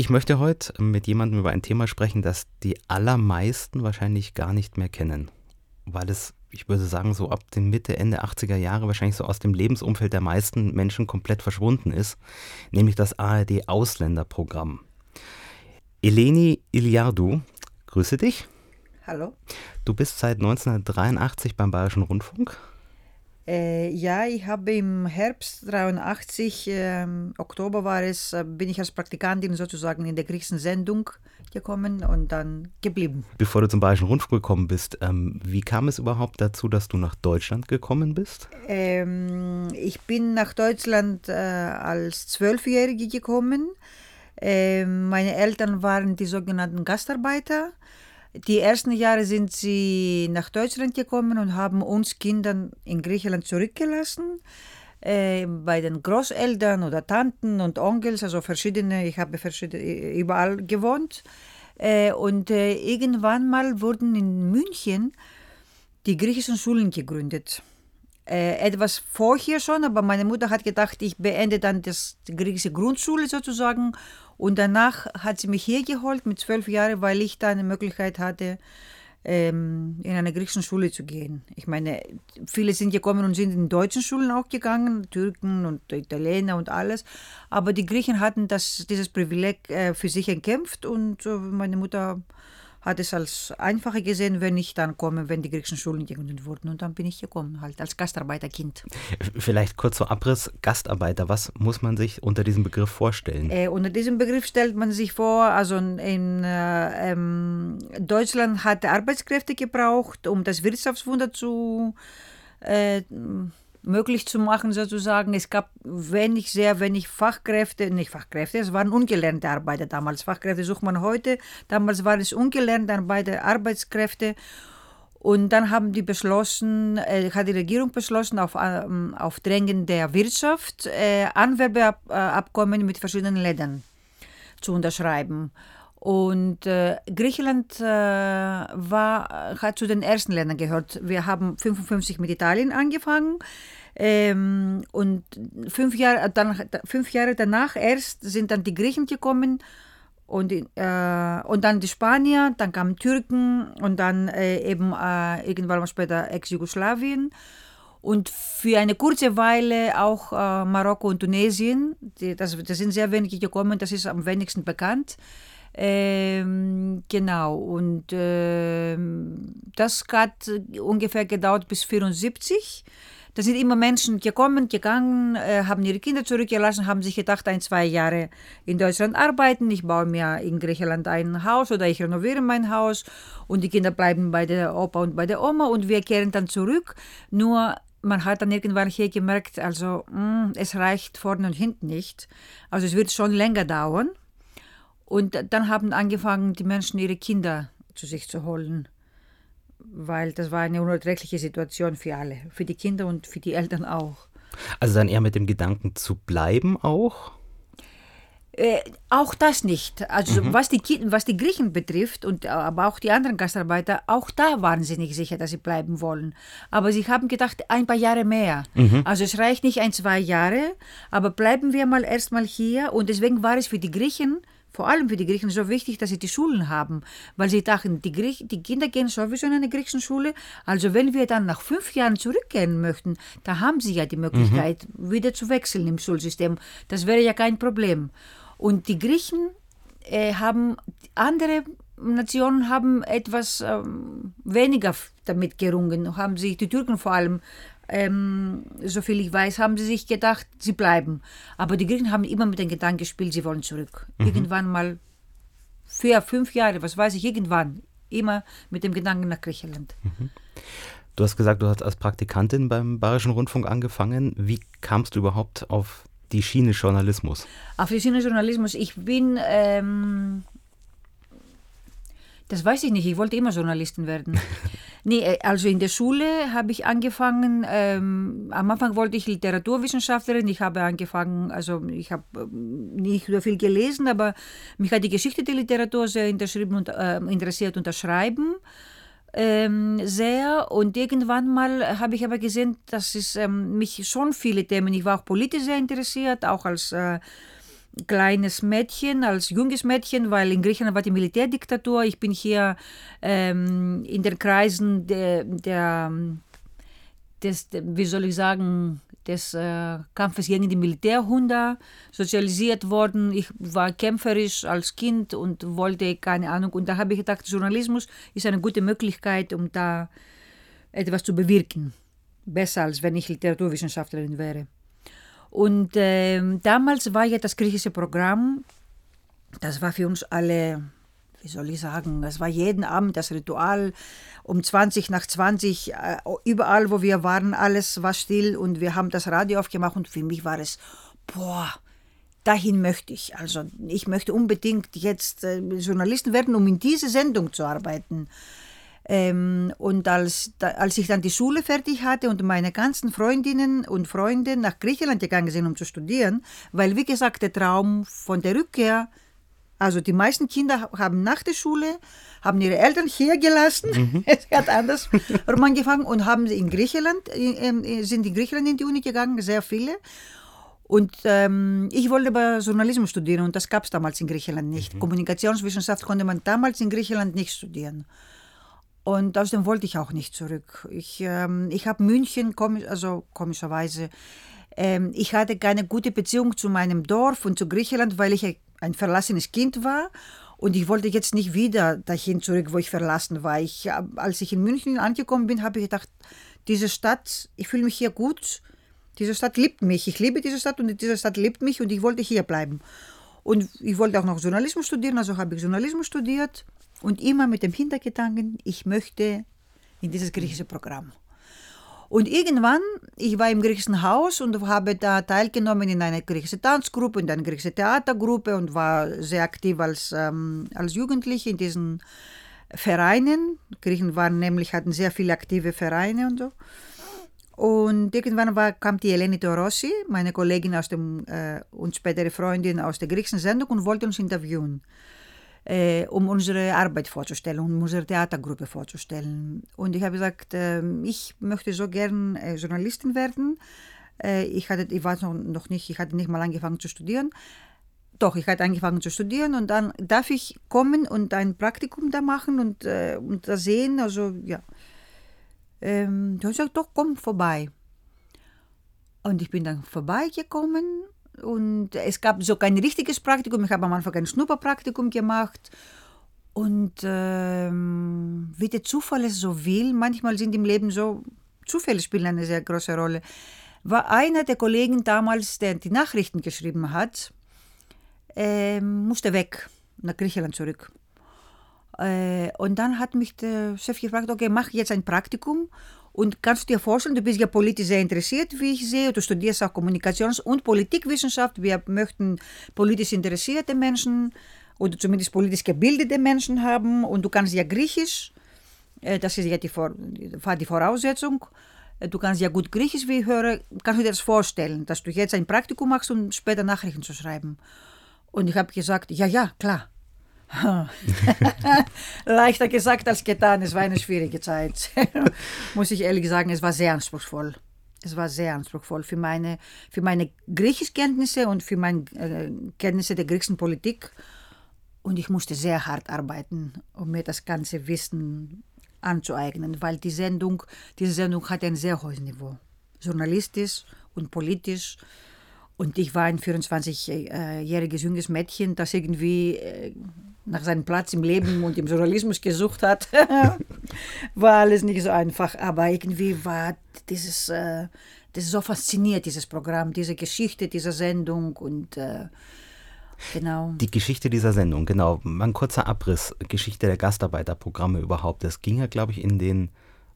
Ich möchte heute mit jemandem über ein Thema sprechen, das die allermeisten wahrscheinlich gar nicht mehr kennen, weil es, ich würde sagen, so ab den Mitte, Ende 80er Jahre wahrscheinlich so aus dem Lebensumfeld der meisten Menschen komplett verschwunden ist, nämlich das ARD Ausländerprogramm. Eleni Iliardou, grüße dich. Hallo. Du bist seit 1983 beim Bayerischen Rundfunk. Äh, ja, ich habe im Herbst 83, äh, Oktober war es, äh, bin ich als Praktikantin sozusagen in der griechischen Sendung gekommen und dann geblieben. Bevor du zum Bayerischen Rundfunk gekommen bist, ähm, wie kam es überhaupt dazu, dass du nach Deutschland gekommen bist? Ähm, ich bin nach Deutschland äh, als Zwölfjährige gekommen. Ähm, meine Eltern waren die sogenannten Gastarbeiter. Die ersten Jahre sind sie nach Deutschland gekommen und haben uns Kindern in Griechenland zurückgelassen. Äh, bei den Großeltern oder Tanten und Onkels, also verschiedene, ich habe verschiedene, überall gewohnt. Äh, und äh, irgendwann mal wurden in München die griechischen Schulen gegründet. Äh, etwas vorher schon, aber meine Mutter hat gedacht, ich beende dann das, die griechische Grundschule sozusagen und danach hat sie mich hier geholt mit zwölf Jahren, weil ich da eine Möglichkeit hatte, ähm, in eine griechische Schule zu gehen. Ich meine, viele sind gekommen und sind in deutschen Schulen auch gegangen, Türken und Italiener und alles. Aber die Griechen hatten das, dieses Privileg äh, für sich erkämpft und äh, meine Mutter hat es als einfacher gesehen, wenn ich dann komme, wenn die griechischen Schulen gegründet wurden. Und dann bin ich gekommen, halt als Gastarbeiterkind. Vielleicht kurz zur Abriss, Gastarbeiter, was muss man sich unter diesem Begriff vorstellen? Äh, unter diesem Begriff stellt man sich vor, also in äh, ähm, Deutschland hat Arbeitskräfte gebraucht, um das Wirtschaftswunder zu äh, möglich zu machen sozusagen. Es gab wenig, sehr wenig Fachkräfte, nicht Fachkräfte, es waren ungelernte Arbeiter damals. Fachkräfte sucht man heute, damals waren es ungelernte Arbeiter, Arbeitskräfte. Und dann haben die beschlossen, äh, hat die Regierung beschlossen, auf, ähm, auf Drängen der Wirtschaft äh, Anwerbeabkommen mit verschiedenen Ländern zu unterschreiben. Und äh, Griechenland äh, war, hat zu den ersten Ländern gehört. Wir haben 55 mit Italien angefangen. Ähm, und fünf Jahre, dann, fünf Jahre danach erst sind dann die Griechen gekommen und, äh, und dann die Spanier, dann kamen Türken und dann äh, eben äh, irgendwann mal später Ex-Jugoslawien. Und für eine kurze Weile auch äh, Marokko und Tunesien. Das, das sind sehr wenige gekommen, das ist am wenigsten bekannt. Ähm, genau, und äh, das hat ungefähr gedauert bis 1974. Da sind immer Menschen gekommen, gegangen, äh, haben ihre Kinder zurückgelassen, haben sich gedacht, ein, zwei Jahre in Deutschland arbeiten, ich baue mir in Griechenland ein Haus oder ich renoviere mein Haus und die Kinder bleiben bei der Opa und bei der Oma und wir kehren dann zurück. Nur man hat dann irgendwann hier gemerkt, also mh, hm, es reicht vorne und hinten nicht. Also es wird schon länger dauern. Und dann haben angefangen, die Menschen ihre Kinder zu sich zu holen, weil das war eine unerträgliche Situation für alle, für die Kinder und für die Eltern auch. Also dann eher mit dem Gedanken zu bleiben auch? Äh, auch das nicht. Also mhm. was, die, was die Griechen betrifft, und aber auch die anderen Gastarbeiter, auch da waren sie nicht sicher, dass sie bleiben wollen. Aber sie haben gedacht, ein paar Jahre mehr. Mhm. Also es reicht nicht ein, zwei Jahre, aber bleiben wir mal erstmal hier. Und deswegen war es für die Griechen vor allem für die Griechen so wichtig, dass sie die Schulen haben, weil sie dachten, die, Griech die Kinder gehen sowieso in eine griechische Schule. Also wenn wir dann nach fünf Jahren zurückgehen möchten, da haben sie ja die Möglichkeit, mhm. wieder zu wechseln im Schulsystem. Das wäre ja kein Problem. Und die Griechen äh, haben, andere Nationen haben etwas ähm, weniger damit gerungen, haben sich, die Türken vor allem, ähm, soviel ich weiß, haben sie sich gedacht, sie bleiben. Aber die Griechen haben immer mit dem Gedanken gespielt, sie wollen zurück. Mhm. Irgendwann mal, vier, fünf Jahre, was weiß ich, irgendwann, immer mit dem Gedanken nach Griechenland. Mhm. Du hast gesagt, du hast als Praktikantin beim Bayerischen Rundfunk angefangen. Wie kamst du überhaupt auf die Schiene Journalismus? Auf die Schiene Journalismus. Ich bin ähm, das weiß ich nicht. Ich wollte immer Journalistin werden. nee, äh, also in der Schule habe ich angefangen, ähm, am Anfang wollte ich Literaturwissenschaftlerin. Ich habe angefangen, also ich habe ähm, nicht so viel gelesen, aber mich hat die Geschichte der Literatur sehr und, äh, interessiert und das Schreiben ähm, sehr. Und irgendwann mal habe ich aber gesehen, dass es ähm, mich schon viele Themen, ich war auch politisch sehr interessiert, auch als... Äh, kleines Mädchen, als junges Mädchen, weil in Griechenland war die Militärdiktatur. Ich bin hier ähm, in den Kreisen der, der des, wie soll ich sagen, des äh, Kampfes gegen die Militärhunde sozialisiert worden. Ich war kämpferisch als Kind und wollte keine Ahnung. Und da habe ich gedacht, Journalismus ist eine gute Möglichkeit, um da etwas zu bewirken. Besser als wenn ich Literaturwissenschaftlerin wäre. Und äh, damals war ja das griechische Programm, das war für uns alle, wie soll ich sagen, das war jeden Abend das Ritual um 20 nach 20, äh, überall wo wir waren, alles war still und wir haben das Radio aufgemacht und für mich war es, boah, dahin möchte ich. Also ich möchte unbedingt jetzt äh, Journalisten werden, um in diese Sendung zu arbeiten. Ähm, und als, da, als ich dann die Schule fertig hatte und meine ganzen Freundinnen und Freunde nach Griechenland gegangen sind, um zu studieren, weil wie gesagt der Traum von der Rückkehr, also die meisten Kinder haben nach der Schule, haben ihre Eltern hier gelassen, mhm. es hat anders angefangen und haben in Griechenland, äh, sind in Griechenland in die Uni gegangen, sehr viele. Und ähm, ich wollte aber Journalismus studieren und das gab es damals in Griechenland nicht. Mhm. Kommunikationswissenschaft konnte man damals in Griechenland nicht studieren. Und außerdem wollte ich auch nicht zurück. Ich, ähm, ich habe München, komisch, also komischerweise, ähm, ich hatte keine gute Beziehung zu meinem Dorf und zu Griechenland, weil ich ein verlassenes Kind war. Und ich wollte jetzt nicht wieder dahin zurück, wo ich verlassen war. Ich, als ich in München angekommen bin, habe ich gedacht, diese Stadt, ich fühle mich hier gut. Diese Stadt liebt mich. Ich liebe diese Stadt und diese Stadt liebt mich und ich wollte hier bleiben. Und ich wollte auch noch Journalismus studieren, also habe ich Journalismus studiert. Und immer mit dem Hintergedanken, ich möchte in dieses griechische Programm. Und irgendwann, ich war im griechischen Haus und habe da teilgenommen in einer griechischen Tanzgruppe, in einer griechischen Theatergruppe und war sehr aktiv als, ähm, als Jugendliche in diesen Vereinen. Griechen waren nämlich, hatten sehr viele aktive Vereine und so. Und irgendwann war, kam die Eleni Torossi, meine Kollegin aus dem, äh, und spätere Freundin aus der griechischen Sendung und wollte uns interviewen äh, um unsere Arbeit vorzustellen, um unsere Theatergruppe vorzustellen. Und ich habe gesagt, äh, ich möchte so gern äh, Journalistin werden. Äh, ich, hatte, ich war noch, noch nicht, ich hatte nicht mal angefangen zu studieren. Doch, ich hatte angefangen zu studieren und dann darf ich kommen und ein Praktikum da machen und, äh, und da sehen. Also, ja. Ähm, habe ich gesagt, doch, komm vorbei. Und ich bin dann vorbeigekommen und es gab so kein richtiges Praktikum. Ich habe am Anfang ein Schnupperpraktikum gemacht. Und ähm, wie der Zufall es so will, manchmal sind im Leben so, Zufälle spielen eine sehr große Rolle, war einer der Kollegen damals, der die Nachrichten geschrieben hat, äh, musste weg, nach Griechenland zurück. Äh, und dann hat mich der Chef gefragt, okay, mach jetzt ein Praktikum und kannst du dir vorstellen, du bist ja politisch sehr interessiert, wie ich sehe. Du studierst auch Kommunikations- und Politikwissenschaft. Wir möchten politisch interessierte Menschen oder zumindest politisch gebildete Menschen haben. Und du kannst ja Griechisch. Äh, das ist ja die, die Voraussetzung. Äh, du kannst ja gut Griechisch, wie ich höre. Kannst du dir das vorstellen, dass du jetzt ein Praktikum machst, um später Nachrichten zu schreiben? Und ich habe gesagt, ja, ja, klar. Leichter gesagt als getan. Es war eine schwierige Zeit. Muss ich ehrlich sagen, es war sehr anspruchsvoll. Es war sehr anspruchsvoll für meine, für meine Griechischkenntnisse und für meine äh, Kenntnisse der griechischen Politik. Und ich musste sehr hart arbeiten, um mir das ganze Wissen anzueignen, weil die Sendung, diese Sendung hatte ein sehr hohes Niveau. Journalistisch und politisch. Und ich war ein 24-jähriges junges Mädchen, das irgendwie äh, nach seinem Platz im Leben und im Journalismus gesucht hat, war alles nicht so einfach. Aber irgendwie war dieses, äh, das ist so fasziniert, dieses Programm, diese Geschichte dieser Sendung und äh, genau. Die Geschichte dieser Sendung, genau. Mal ein kurzer Abriss, Geschichte der Gastarbeiterprogramme überhaupt. Das ging ja, glaube ich, in den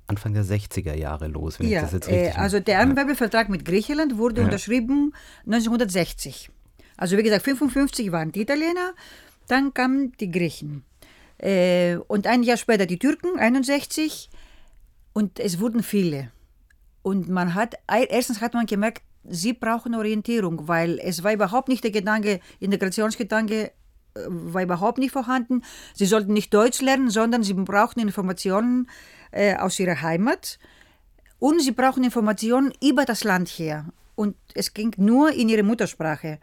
Anfang der 60er Jahre los, wenn ja, ich das jetzt richtig äh, Also der Anwerbevertrag mit Griechenland wurde ja. unterschrieben 1960. Also wie gesagt, 55 waren die Italiener, dann kamen die Griechen. Äh, und ein Jahr später die Türken, 61. Und es wurden viele. Und man hat, erstens hat man gemerkt, sie brauchen Orientierung, weil es war überhaupt nicht der Gedanke, Integrationsgedanke äh, war überhaupt nicht vorhanden. Sie sollten nicht Deutsch lernen, sondern sie brauchen Informationen äh, aus ihrer Heimat und sie brauchen Informationen über das Land her. Und es ging nur in ihre Muttersprache.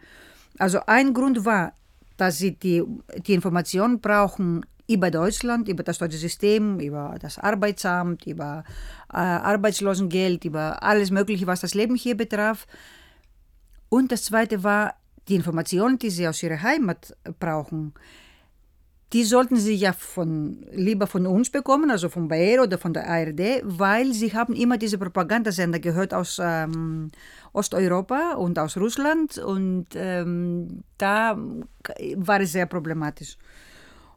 Also ein Grund war, dass sie die, die Informationen brauchen über Deutschland, über das deutsche System, über das Arbeitsamt, über äh, Arbeitslosengeld, über alles Mögliche, was das Leben hier betraf. Und das Zweite war die Informationen, die sie aus ihrer Heimat brauchen. Die sollten sie ja von, lieber von uns bekommen, also von Bayer oder von der ARD, weil sie haben immer diese Propagandasender gehört aus ähm, Osteuropa und aus Russland und ähm, da war es sehr problematisch.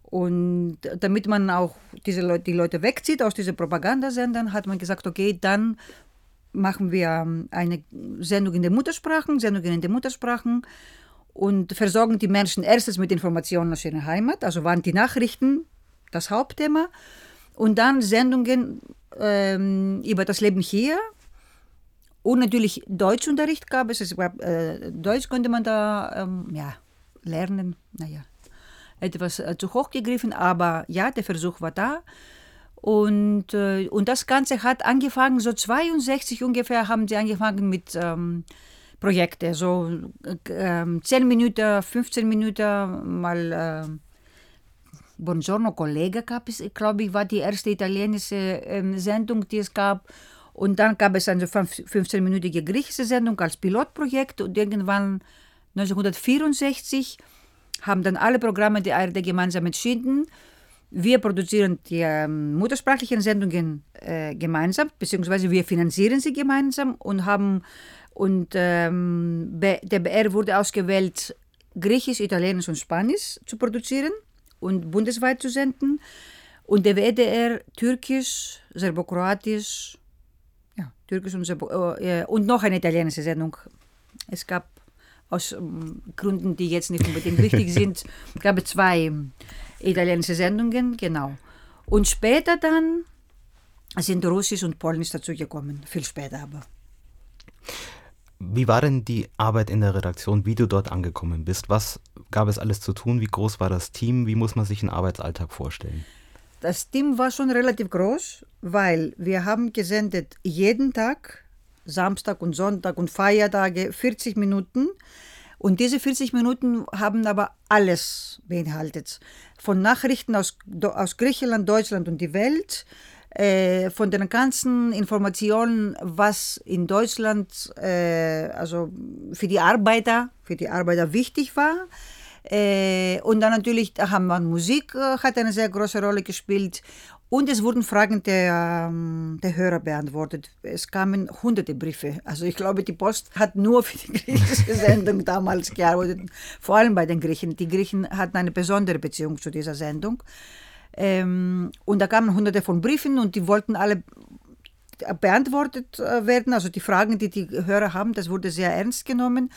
Und damit man auch diese Leute, die Leute wegzieht aus diesen Propagandasendern, hat man gesagt, okay, dann machen wir ähm, eine Sendung in den Muttersprachen, Sendungen in den Muttersprachen und versorgen die Menschen erstens mit Informationen aus ihrer Heimat, also waren die Nachrichten das Hauptthema, und dann Sendungen ähm, über das Leben hier. Und natürlich Deutschunterricht gab es. es gab, äh, Deutsch konnte man da ähm, ja, lernen. Naja, etwas äh, zu hoch gegriffen, aber ja, der Versuch war da. Und, äh, und das Ganze hat angefangen, so 62 ungefähr haben sie angefangen mit ähm, Projekten, so äh, 10 Minuten, 15 Minuten mal äh, Buongiorno Kollege gab es, glaube ich, war die erste italienische ähm, Sendung, die es gab. Und dann gab es eine 15-minütige griechische Sendung als Pilotprojekt und irgendwann 1964 haben dann alle Programme der ARD gemeinsam entschieden. Wir produzieren die ähm, muttersprachlichen Sendungen äh, gemeinsam, beziehungsweise wir finanzieren sie gemeinsam und haben und ähm, der BR wurde ausgewählt, Griechisch, Italienisch und Spanisch zu produzieren und bundesweit zu senden. Und der WDR Türkisch, Serbokroatisch, ja, Türkisch und, Serbo, äh, und noch eine italienische Sendung. Es gab aus ähm, Gründen, die jetzt nicht unbedingt richtig sind, gab es zwei italienische Sendungen, genau. Und später dann sind Russisch und Polnisch dazugekommen, viel später aber. Wie war denn die Arbeit in der Redaktion, wie du dort angekommen bist? Was gab es alles zu tun? Wie groß war das Team? Wie muss man sich einen Arbeitsalltag vorstellen? Das Team war schon relativ groß, weil wir haben gesendet jeden Tag Samstag und Sonntag und Feiertage 40 Minuten. Und diese 40 Minuten haben aber alles beinhaltet. Von Nachrichten aus, aus Griechenland, Deutschland und die Welt, äh, von den ganzen Informationen, was in Deutschland äh, also für die Arbeiter, für die Arbeiter wichtig war. Äh, und dann natürlich da haben wir Musik, äh, hat eine sehr große Rolle gespielt und es wurden Fragen der, ähm, der Hörer beantwortet. Es kamen hunderte Briefe. Also ich glaube, die Post hat nur für die griechische Sendung damals gearbeitet, vor allem bei den Griechen. Die Griechen hatten eine besondere Beziehung zu dieser Sendung. Ähm, und da kamen hunderte von Briefen und die wollten alle beantwortet äh, werden. Also die Fragen, die die Hörer haben, das wurde sehr ernst genommen.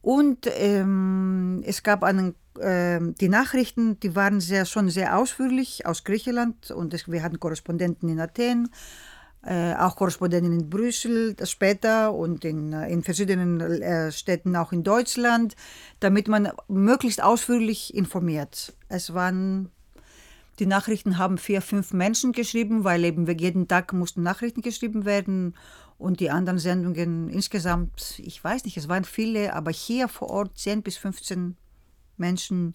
Und ähm, es gab einen, äh, die Nachrichten, die waren sehr, schon sehr ausführlich aus Griechenland und es, wir hatten Korrespondenten in Athen, äh, auch Korrespondenten in Brüssel später und in, äh, in verschiedenen äh, Städten auch in Deutschland, damit man möglichst ausführlich informiert. Es waren die Nachrichten haben vier, fünf Menschen geschrieben, weil eben jeden Tag mussten Nachrichten geschrieben werden und die anderen Sendungen insgesamt, ich weiß nicht, es waren viele, aber hier vor Ort 10 bis 15 Menschen,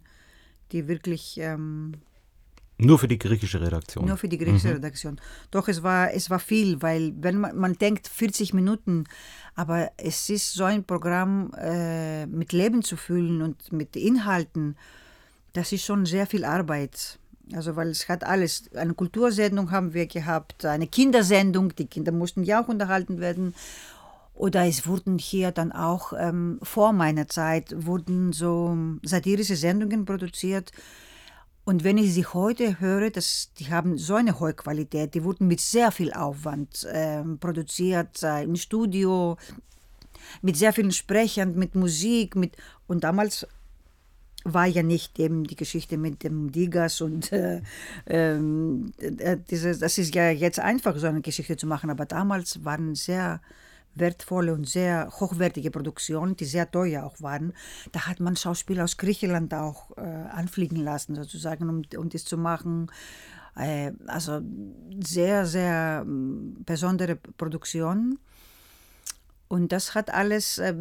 die wirklich. Ähm, nur für die griechische Redaktion. Nur für die griechische mhm. Redaktion. Doch es war, es war viel, weil wenn man, man denkt 40 Minuten, aber es ist so ein Programm äh, mit Leben zu füllen und mit Inhalten, das ist schon sehr viel Arbeit. Also weil es hat alles, eine Kultursendung haben wir gehabt, eine Kindersendung, die Kinder mussten ja auch unterhalten werden. Oder es wurden hier dann auch ähm, vor meiner Zeit wurden so satirische Sendungen produziert. Und wenn ich sie heute höre, das, die haben so eine hohe Qualität, die wurden mit sehr viel Aufwand äh, produziert, äh, im Studio, mit sehr vielen Sprechern, mit Musik, mit und damals war ja nicht eben die Geschichte mit dem Digas und äh, ähm, äh, diese, das ist ja jetzt einfach, so eine Geschichte zu machen, aber damals waren sehr wertvolle und sehr hochwertige Produktionen, die sehr teuer auch waren. Da hat man Schauspieler aus Griechenland auch äh, anfliegen lassen, sozusagen, um, um das zu machen. Äh, also sehr, sehr ähm, besondere Produktionen. Und das hat alles, äh,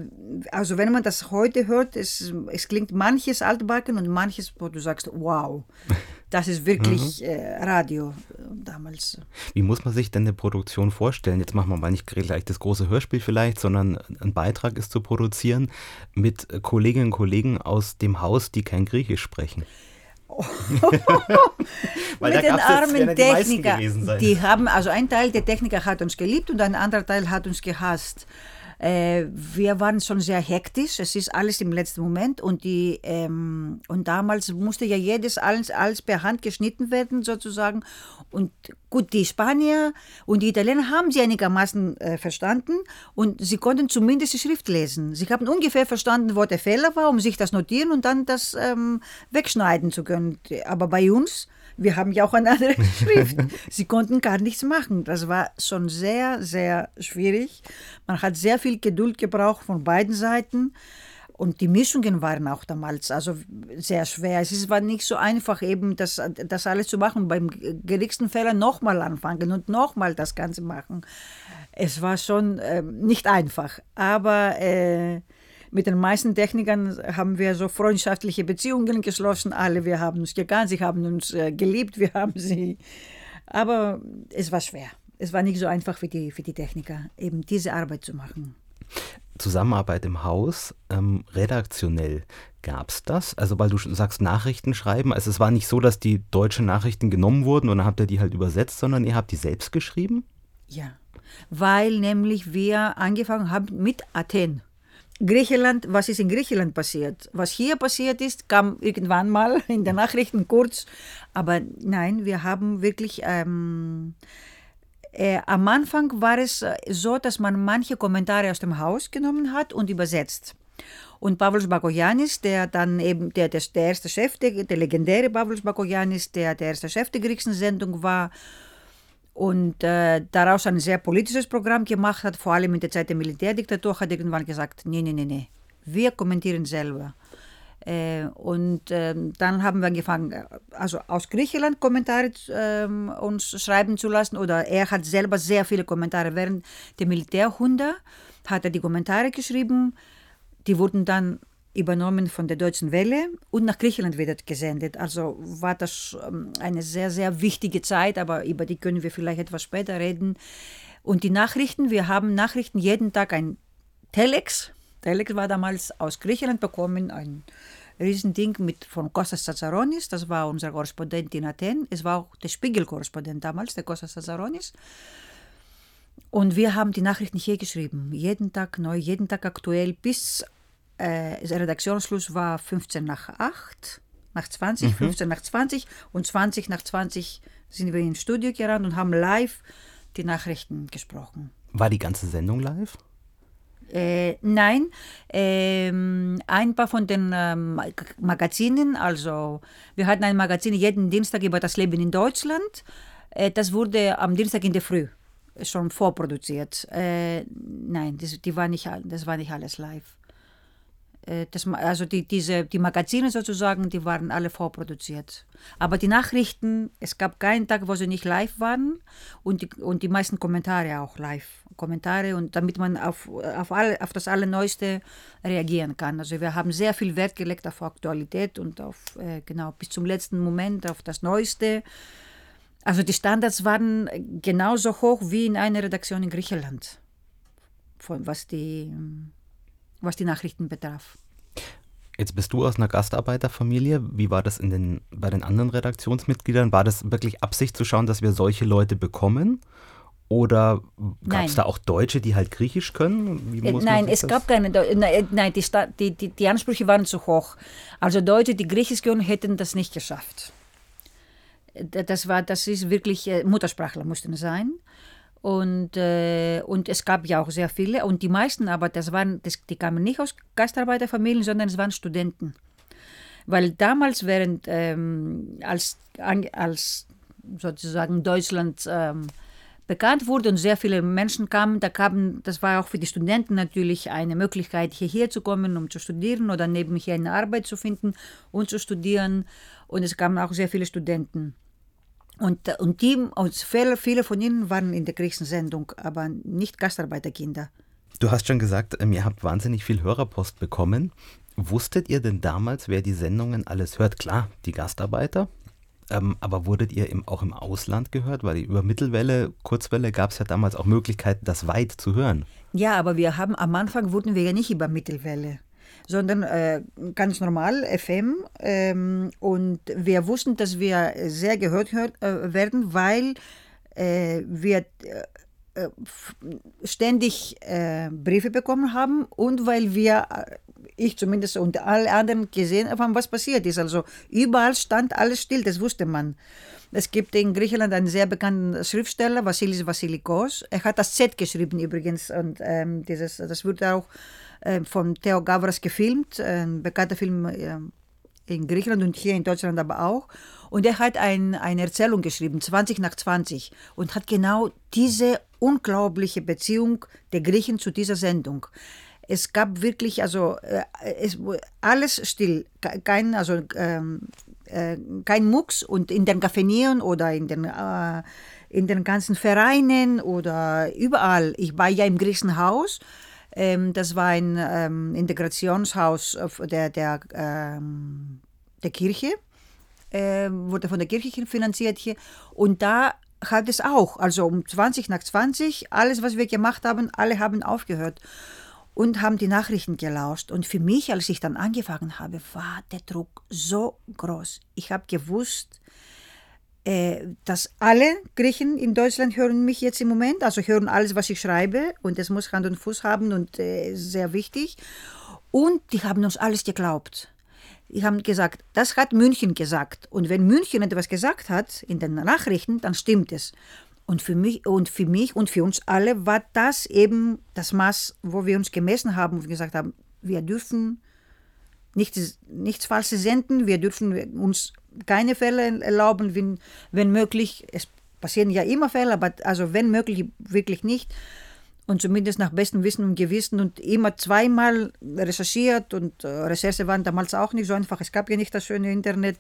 also wenn man das heute hört, es, es klingt manches altbacken und manches, wo du sagst, wow, das ist wirklich mhm. äh, Radio äh, damals. Wie muss man sich denn eine Produktion vorstellen? Jetzt machen wir mal nicht gleich das große Hörspiel vielleicht, sondern ein Beitrag ist zu produzieren mit Kolleginnen und Kollegen aus dem Haus, die kein Griechisch sprechen. Mit den armen Technikern. Die haben, also ein Teil der Techniker hat uns geliebt und ein anderer Teil hat uns gehasst. Äh, wir waren schon sehr hektisch, es ist alles im letzten Moment und, die, ähm, und damals musste ja jedes alles, alles per Hand geschnitten werden sozusagen. Und gut, die Spanier und die Italiener haben sie einigermaßen äh, verstanden und sie konnten zumindest die Schrift lesen. Sie haben ungefähr verstanden, wo der Fehler war, um sich das notieren und dann das ähm, wegschneiden zu können. Aber bei uns wir haben ja auch eine andere Schrift. Sie konnten gar nichts machen. Das war schon sehr, sehr schwierig. Man hat sehr viel Geduld gebraucht von beiden Seiten. Und die Mischungen waren auch damals also sehr schwer. Es war nicht so einfach, eben das, das alles zu machen. Beim geringsten Fehler nochmal anfangen und nochmal das Ganze machen. Es war schon äh, nicht einfach. Aber äh, mit den meisten Technikern haben wir so freundschaftliche Beziehungen geschlossen. Alle, wir haben uns gekannt, sie haben uns äh, geliebt, wir haben sie. Aber es war schwer. Es war nicht so einfach für die, für die Techniker, eben diese Arbeit zu machen. Zusammenarbeit im Haus, ähm, redaktionell, gab es das? Also weil du sagst Nachrichten schreiben, also es war nicht so, dass die deutschen Nachrichten genommen wurden und dann habt ihr die halt übersetzt, sondern ihr habt die selbst geschrieben? Ja, weil nämlich wir angefangen haben mit Athen. Griechenland, was ist in Griechenland passiert? Was hier passiert ist, kam irgendwann mal in den Nachrichten kurz. Aber nein, wir haben wirklich. Ähm, äh, am Anfang war es so, dass man manche Kommentare aus dem Haus genommen hat und übersetzt. Und Pavlos Bakoyanis, der dann eben der, der, der erste Chef, der, der legendäre Pavlos Bakoyanis, der der erste Chef der griechischen Sendung war, und äh, daraus ein sehr politisches Programm gemacht hat, vor allem in der Zeit der Militärdiktatur, hat irgendwann gesagt, nee, nee, nee, nee, wir kommentieren selber. Äh, und äh, dann haben wir angefangen, also aus Griechenland Kommentare ähm, uns schreiben zu lassen oder er hat selber sehr viele Kommentare. Während der Militärhunde hat er die Kommentare geschrieben, die wurden dann übernommen von der Deutschen Welle und nach Griechenland wieder gesendet. Also war das ähm, eine sehr, sehr wichtige Zeit, aber über die können wir vielleicht etwas später reden. Und die Nachrichten, wir haben Nachrichten jeden Tag ein Telex. Telex war damals aus Griechenland bekommen, ein Riesending mit, von Kostas Tsatsaronis, das war unser Korrespondent in Athen. Es war auch der Spiegel-Korrespondent damals, der Kostas Tsatsaronis. Und wir haben die Nachrichten hier geschrieben, jeden Tag neu, jeden Tag aktuell, bis äh, der Redaktionsschluss war 15 nach 8, nach 20, mhm. 15 nach 20 und 20 nach 20 sind wir ins Studio gerannt und haben live die Nachrichten gesprochen. War die ganze Sendung live? Äh, nein, ähm, ein paar von den ähm, Magazinen, also wir hatten ein Magazin jeden Dienstag über das Leben in Deutschland. Äh, das wurde am Dienstag in der Früh schon vorproduziert. Äh, nein, das, die war nicht, das war nicht alles live. Äh, das, also die, diese, die Magazine sozusagen, die waren alle vorproduziert. Aber die Nachrichten, es gab keinen Tag, wo sie nicht live waren und die, und die meisten Kommentare auch live. Kommentare und damit man auf, auf, alle, auf das Allerneueste reagieren kann. Also wir haben sehr viel Wert gelegt auf Aktualität und auf, äh, genau, bis zum letzten Moment auf das Neueste. Also die Standards waren genauso hoch wie in einer Redaktion in Griechenland, von, was die was die Nachrichten betraf. Jetzt bist du aus einer Gastarbeiterfamilie. Wie war das in den, bei den anderen Redaktionsmitgliedern? War das wirklich Absicht zu schauen, dass wir solche Leute bekommen? Oder gab es da auch Deutsche, die halt Griechisch können? Äh, nein, es das? gab keine. Äh, nein, die, die, die Ansprüche waren zu hoch. Also Deutsche, die Griechisch können, hätten das nicht geschafft. Das war, das ist wirklich äh, Muttersprachler mussten sein. Und, äh, und es gab ja auch sehr viele. Und die meisten aber, das waren, das, die kamen nicht aus Gastarbeiterfamilien, sondern es waren Studenten. Weil damals, während ähm, als, als sozusagen Deutschland ähm, bekannt wurde und sehr viele Menschen kamen, da kamen, das war auch für die Studenten natürlich eine Möglichkeit, hierher zu kommen, um zu studieren oder nebenher eine Arbeit zu finden und zu studieren. Und es kamen auch sehr viele Studenten. Und, und die, und viele, viele von ihnen waren in der Kriegssendung, aber nicht Gastarbeiterkinder. Du hast schon gesagt, ähm, ihr habt wahnsinnig viel Hörerpost bekommen. Wusstet ihr denn damals, wer die Sendungen alles hört? Klar, die Gastarbeiter. Ähm, aber wurdet ihr im, auch im Ausland gehört? Weil über Mittelwelle, Kurzwelle gab es ja damals auch Möglichkeiten, das weit zu hören. Ja, aber wir haben am Anfang wurden wir ja nicht über Mittelwelle sondern äh, ganz normal FM. Ähm, und wir wussten, dass wir sehr gehört hört, äh, werden, weil äh, wir äh, äh, ständig äh, Briefe bekommen haben und weil wir, ich zumindest und alle anderen gesehen haben, was passiert ist. Also überall stand alles still, das wusste man. Es gibt in Griechenland einen sehr bekannten Schriftsteller, Vasilis Vasilikos. Er hat das Z geschrieben übrigens und ähm, dieses, das wurde auch äh, von Theo Gavras gefilmt, ein bekannter Film äh, in Griechenland und hier in Deutschland aber auch. Und er hat ein, eine Erzählung geschrieben, 20 nach 20, und hat genau diese unglaubliche Beziehung der Griechen zu dieser Sendung. Es gab wirklich, also äh, es, alles still, kein, also, ähm, äh, kein Mucks und in den Gaffenieren oder in den, äh, in den ganzen Vereinen oder überall. Ich war ja im griechischen Haus ähm, das war ein ähm, Integrationshaus der, der, ähm, der Kirche, äh, wurde von der Kirche finanziert hier. Und da hat es auch, also um 20 nach 20, alles, was wir gemacht haben, alle haben aufgehört und haben die Nachrichten gelauscht. Und für mich, als ich dann angefangen habe, war der Druck so groß. Ich habe gewusst, äh, dass alle Griechen in Deutschland hören mich jetzt im Moment, also hören alles, was ich schreibe und das muss Hand und Fuß haben und äh, sehr wichtig. Und die haben uns alles geglaubt. Die haben gesagt, das hat München gesagt. Und wenn München etwas gesagt hat in den Nachrichten, dann stimmt es. Und für mich und für mich und für uns alle war das eben das Maß, wo wir uns gemessen haben und gesagt haben, wir dürfen nichts, nichts Falsches senden, wir dürfen uns keine Fälle erlauben, wenn, wenn möglich. Es passieren ja immer Fälle, aber also wenn möglich, wirklich nicht. Und zumindest nach bestem Wissen und Gewissen und immer zweimal recherchiert und äh, Recherche waren damals auch nicht so einfach. Es gab ja nicht das schöne Internet,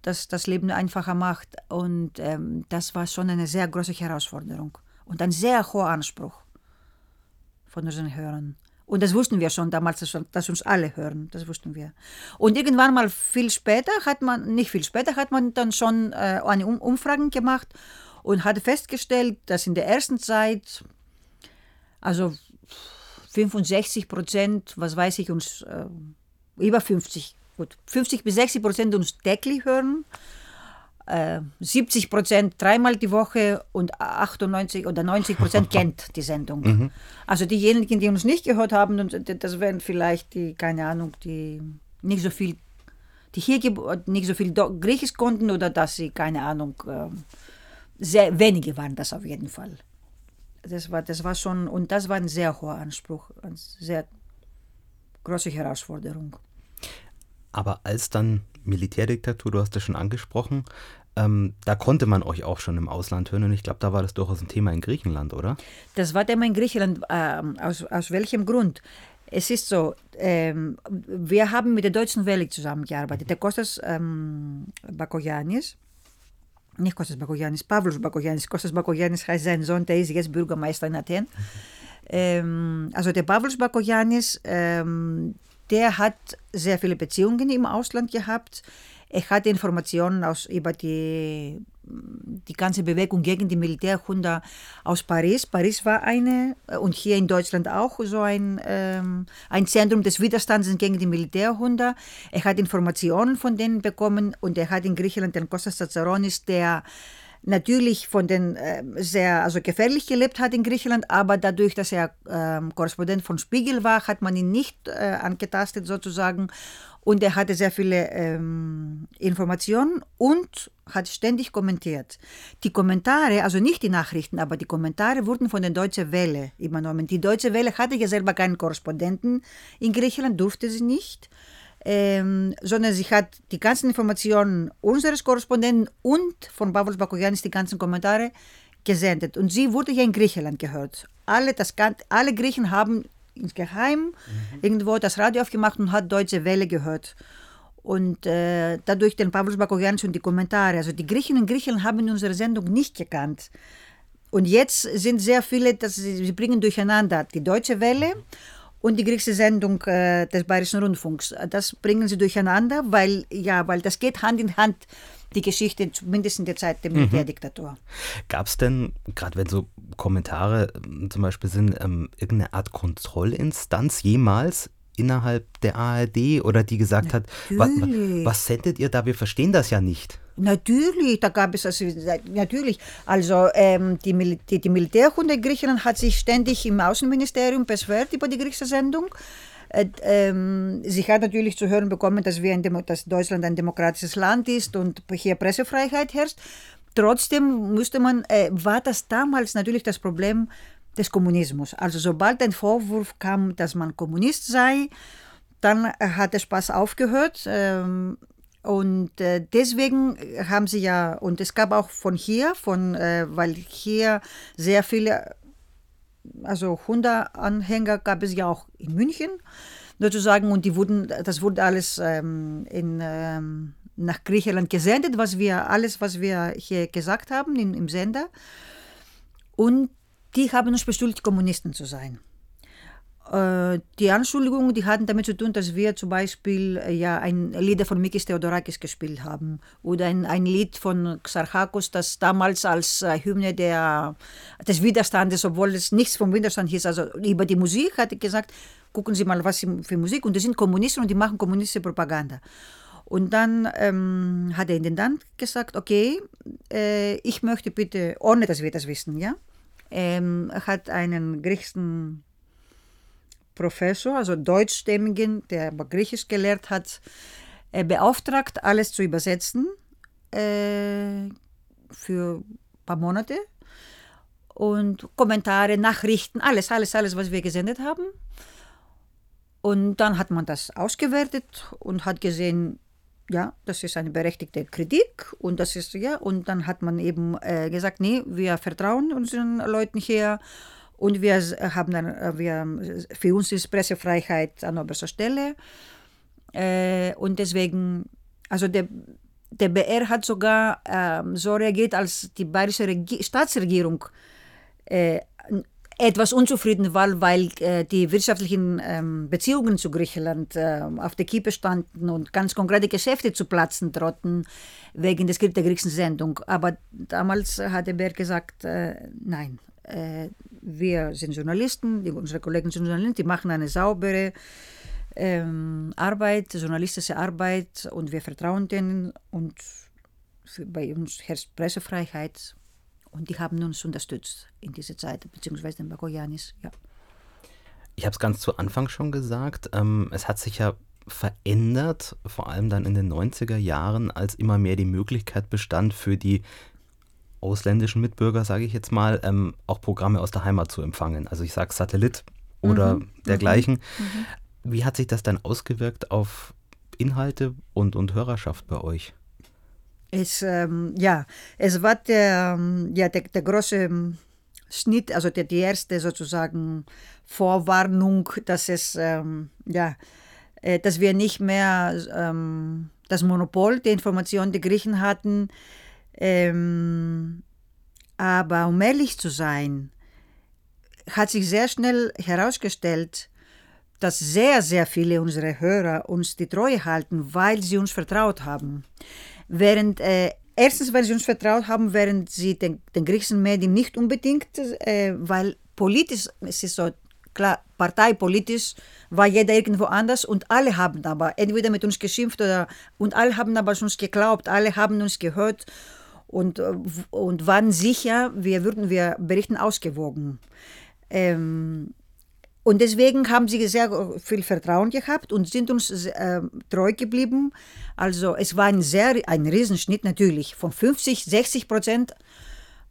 das das Leben einfacher macht. Und ähm, das war schon eine sehr große Herausforderung und ein sehr hoher Anspruch von unseren Hörern. Und das wussten wir schon damals, dass uns alle hören. Das wussten wir. Und irgendwann mal viel später hat man, nicht viel später, hat man dann schon äh, eine um Umfrage gemacht und hat festgestellt, dass in der ersten Zeit, also 65 Prozent, was weiß ich, uns äh, über 50, gut, 50 bis 60 Prozent uns täglich hören 70 äh, Prozent dreimal die Woche und 98 oder 90 Prozent kennt die Sendung. Mhm. Also diejenigen, die uns nicht gehört haben, das wären vielleicht die, keine Ahnung, die nicht so viel, die hier nicht so viel Griechisch konnten oder dass sie, keine Ahnung, ähm, sehr wenige waren das auf jeden Fall. Das war, das war schon, und das war ein sehr hoher Anspruch, eine sehr große Herausforderung. Aber als dann Militärdiktatur, du hast das schon angesprochen, ähm, da konnte man euch auch schon im Ausland hören und ich glaube, da war das durchaus ein Thema in Griechenland, oder? Das war Thema in Griechenland. Ähm, aus, aus welchem Grund? Es ist so, ähm, wir haben mit der Deutschen Welle zusammengearbeitet. Der Kostas ähm, Bakoyanis, nicht Kostas Bakoyanis, Pavlos Bakoyanis. Kostas Bakoyanis heißt sein Sohn, der ist jetzt Bürgermeister in Athen. Ähm, also der Pavlos Bakoyanis, ähm, der hat sehr viele Beziehungen im Ausland gehabt. Er hat Informationen aus, über die, die ganze Bewegung gegen die Militärhunde aus Paris. Paris war eine äh, und hier in Deutschland auch so ein, ähm, ein Zentrum des Widerstands gegen die Militärhunde. Er hat Informationen von denen bekommen und er hat in Griechenland den Kostas Tsatsouronis, der natürlich von den äh, sehr also gefährlich gelebt hat in Griechenland, aber dadurch, dass er äh, Korrespondent von Spiegel war, hat man ihn nicht äh, angetastet sozusagen und er hatte sehr viele ähm, Informationen und hat ständig kommentiert. Die Kommentare, also nicht die Nachrichten, aber die Kommentare wurden von der Deutschen Welle übernommen. Die Deutsche Welle hatte ja selber keinen Korrespondenten in Griechenland, durfte sie nicht ähm, sondern sie hat die ganzen Informationen unseres Korrespondenten und von Pavlos Bakoyanis die ganzen Kommentare gesendet. Und sie wurde ja in Griechenland gehört. Alle, das, alle Griechen haben insgeheim mhm. irgendwo das Radio aufgemacht und hat Deutsche Welle gehört. Und äh, dadurch den Pavlos Bakoyanis und die Kommentare. Also die Griechen in Griechenland haben unsere Sendung nicht gekannt. Und jetzt sind sehr viele, das, sie bringen durcheinander die Deutsche Welle und die griechische Sendung äh, des Bayerischen Rundfunks. Das bringen sie durcheinander, weil, ja, weil das geht Hand in Hand, die Geschichte, zumindest in der Zeit der Militärdiktatur. Mhm. Gab es denn, gerade wenn so Kommentare ähm, zum Beispiel sind, ähm, irgendeine Art Kontrollinstanz jemals innerhalb der ARD oder die gesagt Natürlich. hat, was, was sendet ihr da? Wir verstehen das ja nicht. Natürlich, da gab es also natürlich. Also ähm, die, Mil die, die Militärkunde Griechenland hat sich ständig im Außenministerium beschwert über die griechische Sendung. Äh, ähm, sie hat natürlich zu hören bekommen, dass, wir dass Deutschland ein demokratisches Land ist und hier Pressefreiheit herrscht. Trotzdem musste man, äh, war das damals natürlich das Problem des Kommunismus. Also sobald ein Vorwurf kam, dass man Kommunist sei, dann hat der Spaß aufgehört. Ähm, und äh, deswegen haben sie ja, und es gab auch von hier, von, äh, weil hier sehr viele, also Hundeanhänger gab es ja auch in München sozusagen, und die wurden, das wurde alles ähm, in, ähm, nach Griechenland gesendet, was wir, alles, was wir hier gesagt haben in, im Sender. Und die haben uns beschuldigt, Kommunisten zu sein. Äh, die Anschuldigungen, die hatten damit zu tun, dass wir zum Beispiel äh, ja, ein Lied von Mikis Theodorakis gespielt haben oder ein, ein Lied von Xarchakos, das damals als äh, Hymne der, des Widerstandes, obwohl es nichts vom Widerstand hieß, also über die Musik hat er gesagt, gucken Sie mal, was für Musik und die sind Kommunisten und die machen kommunistische Propaganda. Und dann ähm, hat der Intendant gesagt, okay, äh, ich möchte bitte, ohne dass wir das wissen, ja, ähm, hat einen griechischen Professor, also deutschstämmigen, der aber Griechisch gelehrt hat, äh, beauftragt, alles zu übersetzen äh, für ein paar Monate. Und Kommentare, Nachrichten, alles, alles, alles, was wir gesendet haben. Und dann hat man das ausgewertet und hat gesehen, ja, das ist eine berechtigte Kritik und das ist, ja, und dann hat man eben äh, gesagt, nee, wir vertrauen unseren Leuten hier und wir haben dann, äh, wir, für uns ist Pressefreiheit an oberster Stelle. Äh, und deswegen, also der, der BR hat sogar äh, so reagiert, als die bayerische Regi Staatsregierung äh, etwas unzufrieden war, weil äh, die wirtschaftlichen ähm, Beziehungen zu Griechenland äh, auf der Kippe standen und ganz konkrete Geschäfte zu platzen drohten wegen des, der griechischen Sendung. Aber damals hat der BR gesagt, nein, äh, wir sind Journalisten, die, unsere Kollegen sind Journalisten, die machen eine saubere ähm, Arbeit, journalistische Arbeit und wir vertrauen denen und für, bei uns herrscht Pressefreiheit und die haben uns unterstützt in dieser Zeit, beziehungsweise den Bakoyanis, ja. Ich habe es ganz zu Anfang schon gesagt, ähm, es hat sich ja verändert, vor allem dann in den 90er Jahren, als immer mehr die Möglichkeit bestand für die ausländischen Mitbürger, sage ich jetzt mal, ähm, auch Programme aus der Heimat zu empfangen. Also ich sage Satellit oder mhm. dergleichen. Mhm. mhm. Wie hat sich das dann ausgewirkt auf Inhalte und, und Hörerschaft bei euch? Es, ähm, ja, es war der, ähm, ja, der, der große ähm, Schnitt, also der, die erste sozusagen Vorwarnung, dass es, ähm, ja, äh, dass wir nicht mehr ähm, das Monopol der Information der Griechen hatten, ähm, aber um ehrlich zu sein, hat sich sehr schnell herausgestellt, dass sehr, sehr viele unserer Hörer uns die Treue halten, weil sie uns vertraut haben. Während, äh, erstens, weil sie uns vertraut haben, während sie den, den griechischen Medien nicht unbedingt, äh, weil politisch, es ist so klar, parteipolitisch war jeder irgendwo anders und alle haben aber entweder mit uns geschimpft oder und alle haben aber uns geglaubt, alle haben uns gehört und, äh, und waren sicher, wir würden wir berichten ausgewogen. Ähm, und deswegen haben sie sehr viel Vertrauen gehabt und sind uns äh, treu geblieben. Also es war ein sehr, ein Riesenschnitt natürlich, von 50, 60 Prozent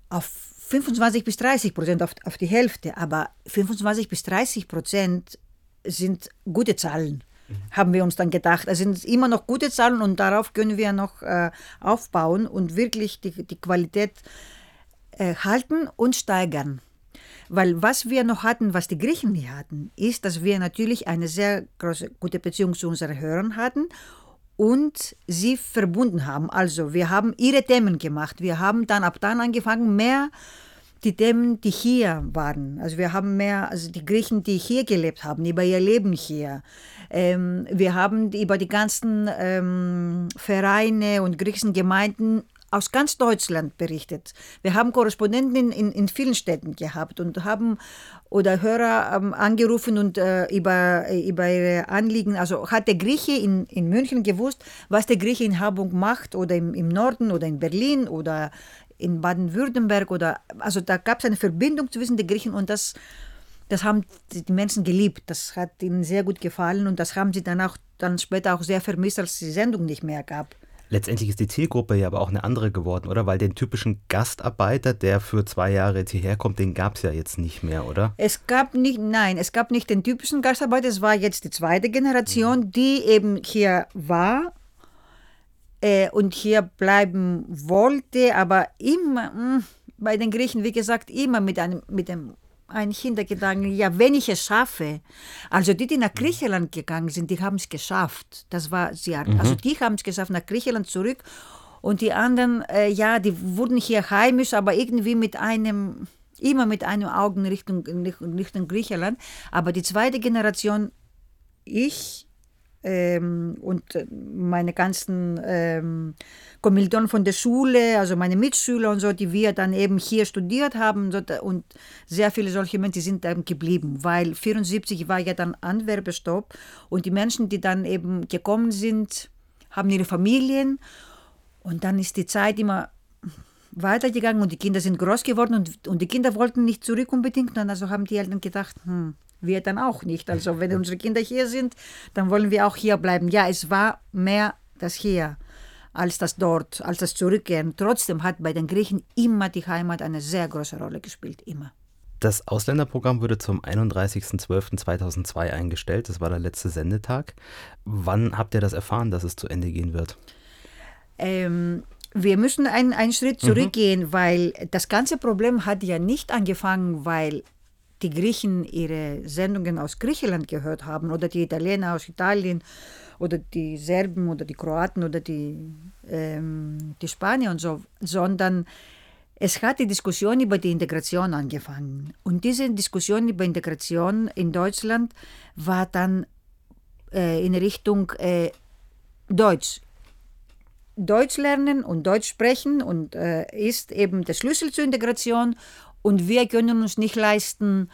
auf 25 bis 30 Prozent auf, auf die Hälfte. Aber 25 bis 30 Prozent sind gute Zahlen haben wir uns dann gedacht. Es sind immer noch gute Zahlen und darauf können wir noch äh, aufbauen und wirklich die, die Qualität äh, halten und steigern. Weil was wir noch hatten, was die Griechen nie hatten, ist, dass wir natürlich eine sehr große, gute Beziehung zu unseren Hörern hatten und sie verbunden haben. Also wir haben ihre Themen gemacht. Wir haben dann ab dann angefangen, mehr die Themen, die hier waren. Also wir haben mehr, also die Griechen, die hier gelebt haben, über ihr Leben hier. Ähm, wir haben über die ganzen ähm, Vereine und griechischen Gemeinden aus ganz Deutschland berichtet. Wir haben Korrespondenten in, in, in vielen Städten gehabt und haben oder Hörer ähm, angerufen und äh, über, über ihre Anliegen, also hat der Grieche in, in München gewusst, was der Grieche in Hamburg macht oder im, im Norden oder in Berlin oder in Baden-Württemberg oder, also da gab es eine Verbindung zwischen den Griechen und das, das haben die Menschen geliebt. Das hat ihnen sehr gut gefallen und das haben sie dann auch dann später auch sehr vermisst, als es die Sendung nicht mehr gab. Letztendlich ist die Zielgruppe ja aber auch eine andere geworden, oder? Weil den typischen Gastarbeiter, der für zwei Jahre jetzt hierher kommt, den gab es ja jetzt nicht mehr, oder? Es gab nicht, nein, es gab nicht den typischen Gastarbeiter, es war jetzt die zweite Generation, mhm. die eben hier war äh, und hier bleiben wollte, aber immer mh, hm, bei den Griechen, wie gesagt, immer mit einem, mit dem ein Hintergedanken, ja, wenn ich es schaffe. Also die, die nach mhm. Griechenland gegangen sind, die haben es geschafft. Das war sehr, mhm. also die haben es geschafft, nach Griechenland zurück. Und die anderen, äh, ja, die wurden hier heimisch, aber irgendwie mit einem, immer mit einem Augen Richtung, Richtung Griechenland. Aber die zweite Generation, ich ähm, und äh, meine ganzen ähm, Kommilitonen von der Schule, also meine Mitschüler und so, die wir dann eben hier studiert haben und sehr viele solche Menschen, sind dann geblieben, weil 74 war ja dann Anwerbestopp und die Menschen, die dann eben gekommen sind, haben ihre Familien und dann ist die Zeit immer weitergegangen und die Kinder sind groß geworden und, und die Kinder wollten nicht zurück unbedingt und also haben die Eltern gedacht, hm, wir dann auch nicht. Also wenn unsere Kinder hier sind, dann wollen wir auch hier bleiben. Ja, es war mehr das hier als das dort, als das Zurückkehren. Trotzdem hat bei den Griechen immer die Heimat eine sehr große Rolle gespielt, immer. Das Ausländerprogramm wurde zum 31.12.2002 eingestellt. Das war der letzte Sendetag. Wann habt ihr das erfahren, dass es zu Ende gehen wird? Ähm, wir müssen einen, einen Schritt mhm. zurückgehen, mhm. weil das ganze Problem hat ja nicht angefangen, weil die Griechen ihre Sendungen aus Griechenland gehört haben oder die Italiener aus Italien oder die Serben oder die Kroaten oder die, ähm, die Spanier und so, sondern es hat die Diskussion über die Integration angefangen. Und diese Diskussion über Integration in Deutschland war dann äh, in Richtung äh, Deutsch. Deutsch lernen und Deutsch sprechen und äh, ist eben der Schlüssel zur Integration und wir können uns nicht leisten,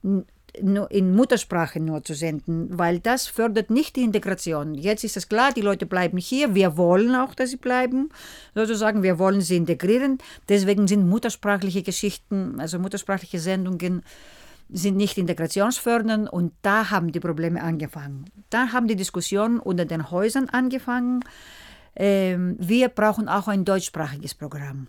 in Muttersprache nur zu senden, weil das fördert nicht die Integration. Jetzt ist es klar, die Leute bleiben hier, wir wollen auch, dass sie bleiben, sozusagen, wir wollen sie integrieren. Deswegen sind muttersprachliche Geschichten, also muttersprachliche Sendungen, sind nicht integrationsfördernd und da haben die Probleme angefangen. Da haben die Diskussionen unter den Häusern angefangen. Ähm, wir brauchen auch ein deutschsprachiges Programm.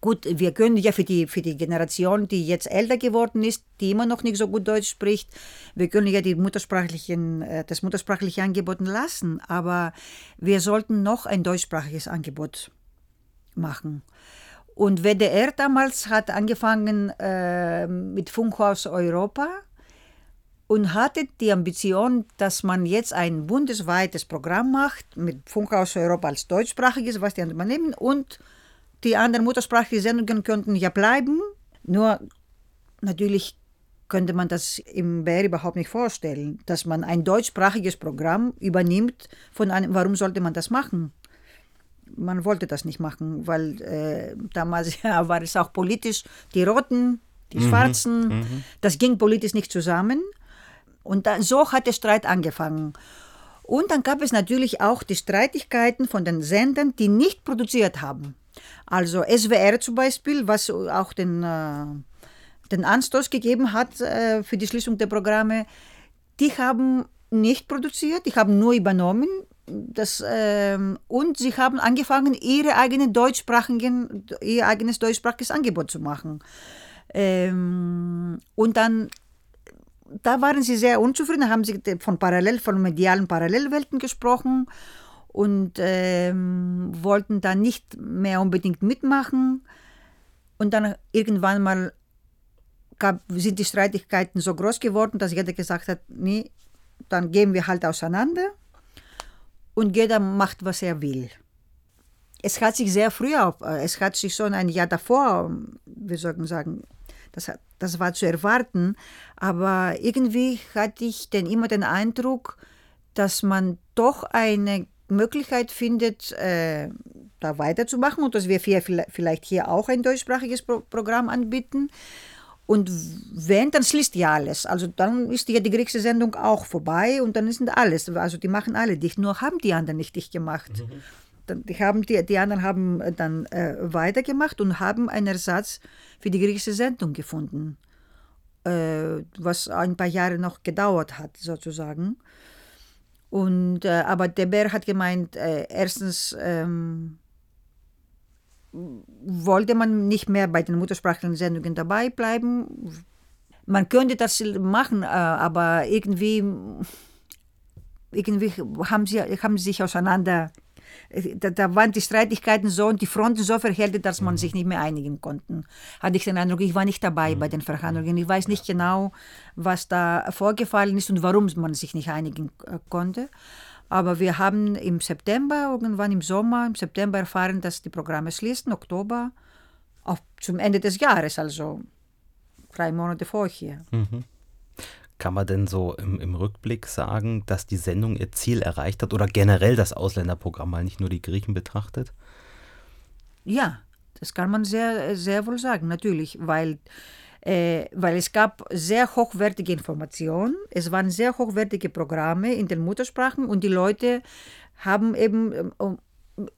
Gut, wir können ja für die, für die Generation, die jetzt älter geworden ist, die immer noch nicht so gut Deutsch spricht, wir können ja die muttersprachlichen, äh, das muttersprachliche Angebot lassen, aber wir sollten noch ein deutschsprachiges Angebot machen. Und WDR damals hat angefangen äh, mit Funkhaus Europa und hatte die Ambition, dass man jetzt ein bundesweites Programm macht mit Funkhaus Europa als deutschsprachiges, was die anderen nehmen und die anderen muttersprachlichen Sendungen könnten ja bleiben, nur natürlich könnte man das im BR überhaupt nicht vorstellen, dass man ein deutschsprachiges Programm übernimmt von einem, warum sollte man das machen? Man wollte das nicht machen, weil äh, damals ja, war es auch politisch, die Roten, die mhm, Schwarzen, mhm. das ging politisch nicht zusammen. Und dann, so hat der Streit angefangen. Und dann gab es natürlich auch die Streitigkeiten von den Sendern, die nicht produziert haben. Also SWR zum Beispiel, was auch den, äh, den Anstoß gegeben hat äh, für die Schließung der Programme, die haben nicht produziert, die haben nur übernommen. Das, äh, und sie haben angefangen, ihre eigenen deutschsprachigen, ihr eigenes deutschsprachiges Angebot zu machen. Ähm, und dann da waren sie sehr unzufrieden, da haben sie von parallel, von medialen Parallelwelten gesprochen und ähm, wollten dann nicht mehr unbedingt mitmachen. Und dann irgendwann mal gab, sind die Streitigkeiten so groß geworden, dass jeder gesagt hat, nee, dann gehen wir halt auseinander und jeder macht, was er will. es hat sich sehr früh auf, äh, es hat sich schon ein Jahr davor, wir sollten sagen, das, das war zu erwarten, aber irgendwie hatte ich dann immer den Eindruck, dass man doch eine Möglichkeit findet, äh, da weiterzumachen und dass wir vielleicht hier auch ein deutschsprachiges Pro Programm anbieten. Und wenn, dann schließt ja alles. Also dann ist ja die griechische Sendung auch vorbei und dann sind alles. Also die machen alle dicht. Nur haben die anderen nicht dicht gemacht. Mhm. Die, haben, die, die anderen haben dann äh, weitergemacht und haben einen Ersatz für die griechische Sendung gefunden. Äh, was ein paar Jahre noch gedauert hat, sozusagen. Und, äh, aber der Bär hat gemeint, äh, erstens ähm, wollte man nicht mehr bei den muttersprachlichen Sendungen dabei bleiben. Man könnte das machen, äh, aber irgendwie, irgendwie haben sie, haben sie sich auseinander da, da, waren die Streitigkeiten so und die Fronten so verhärtet, dass man mhm. sich nicht mehr einigen konnte. Hatte ich den Eindruck, ich war nicht dabei mhm. bei den Verhandlungen. Ich weiß nicht genau, was da vorgefallen ist und warum man sich nicht einigen äh, konnte. Aber wir haben im September, irgendwann im Sommer, im September erfahren, dass die Programme schließen, Oktober, auch zum Ende des Jahres, also drei Monate vorher. Mhm. Kann man denn so im, im, Rückblick sagen, dass die Sendung ihr Ziel erreicht hat oder generell das Ausländerprogramm mal nicht nur die Griechen betrachtet? Ja, das kann man sehr, sehr wohl sagen, natürlich, weil, äh, weil es gab sehr hochwertige Informationen, es waren sehr hochwertige Programme in den Muttersprachen und die Leute haben eben ähm,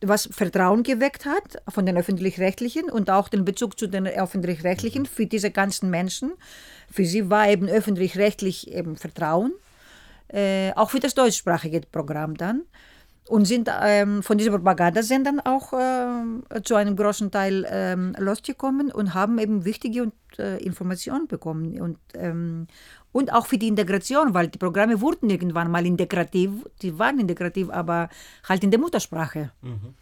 was Vertrauen geweckt hat von den öffentlich-rechtlichen und auch den Bezug zu den öffentlich-rechtlichen für diese ganzen Menschen. Für sie war eben öffentlich-rechtlich eben Vertrauen, äh, auch für das deutschsprachige Programm dann. Und sind ähm, von diesen Propagandasendern auch äh, zu einem großen Teil ähm, losgekommen und haben eben wichtige und, äh, Informationen bekommen. Und, ähm, und auch für die Integration, weil die Programme wurden irgendwann mal integrativ, die waren integrativ, aber halt in der Muttersprache. Mhm.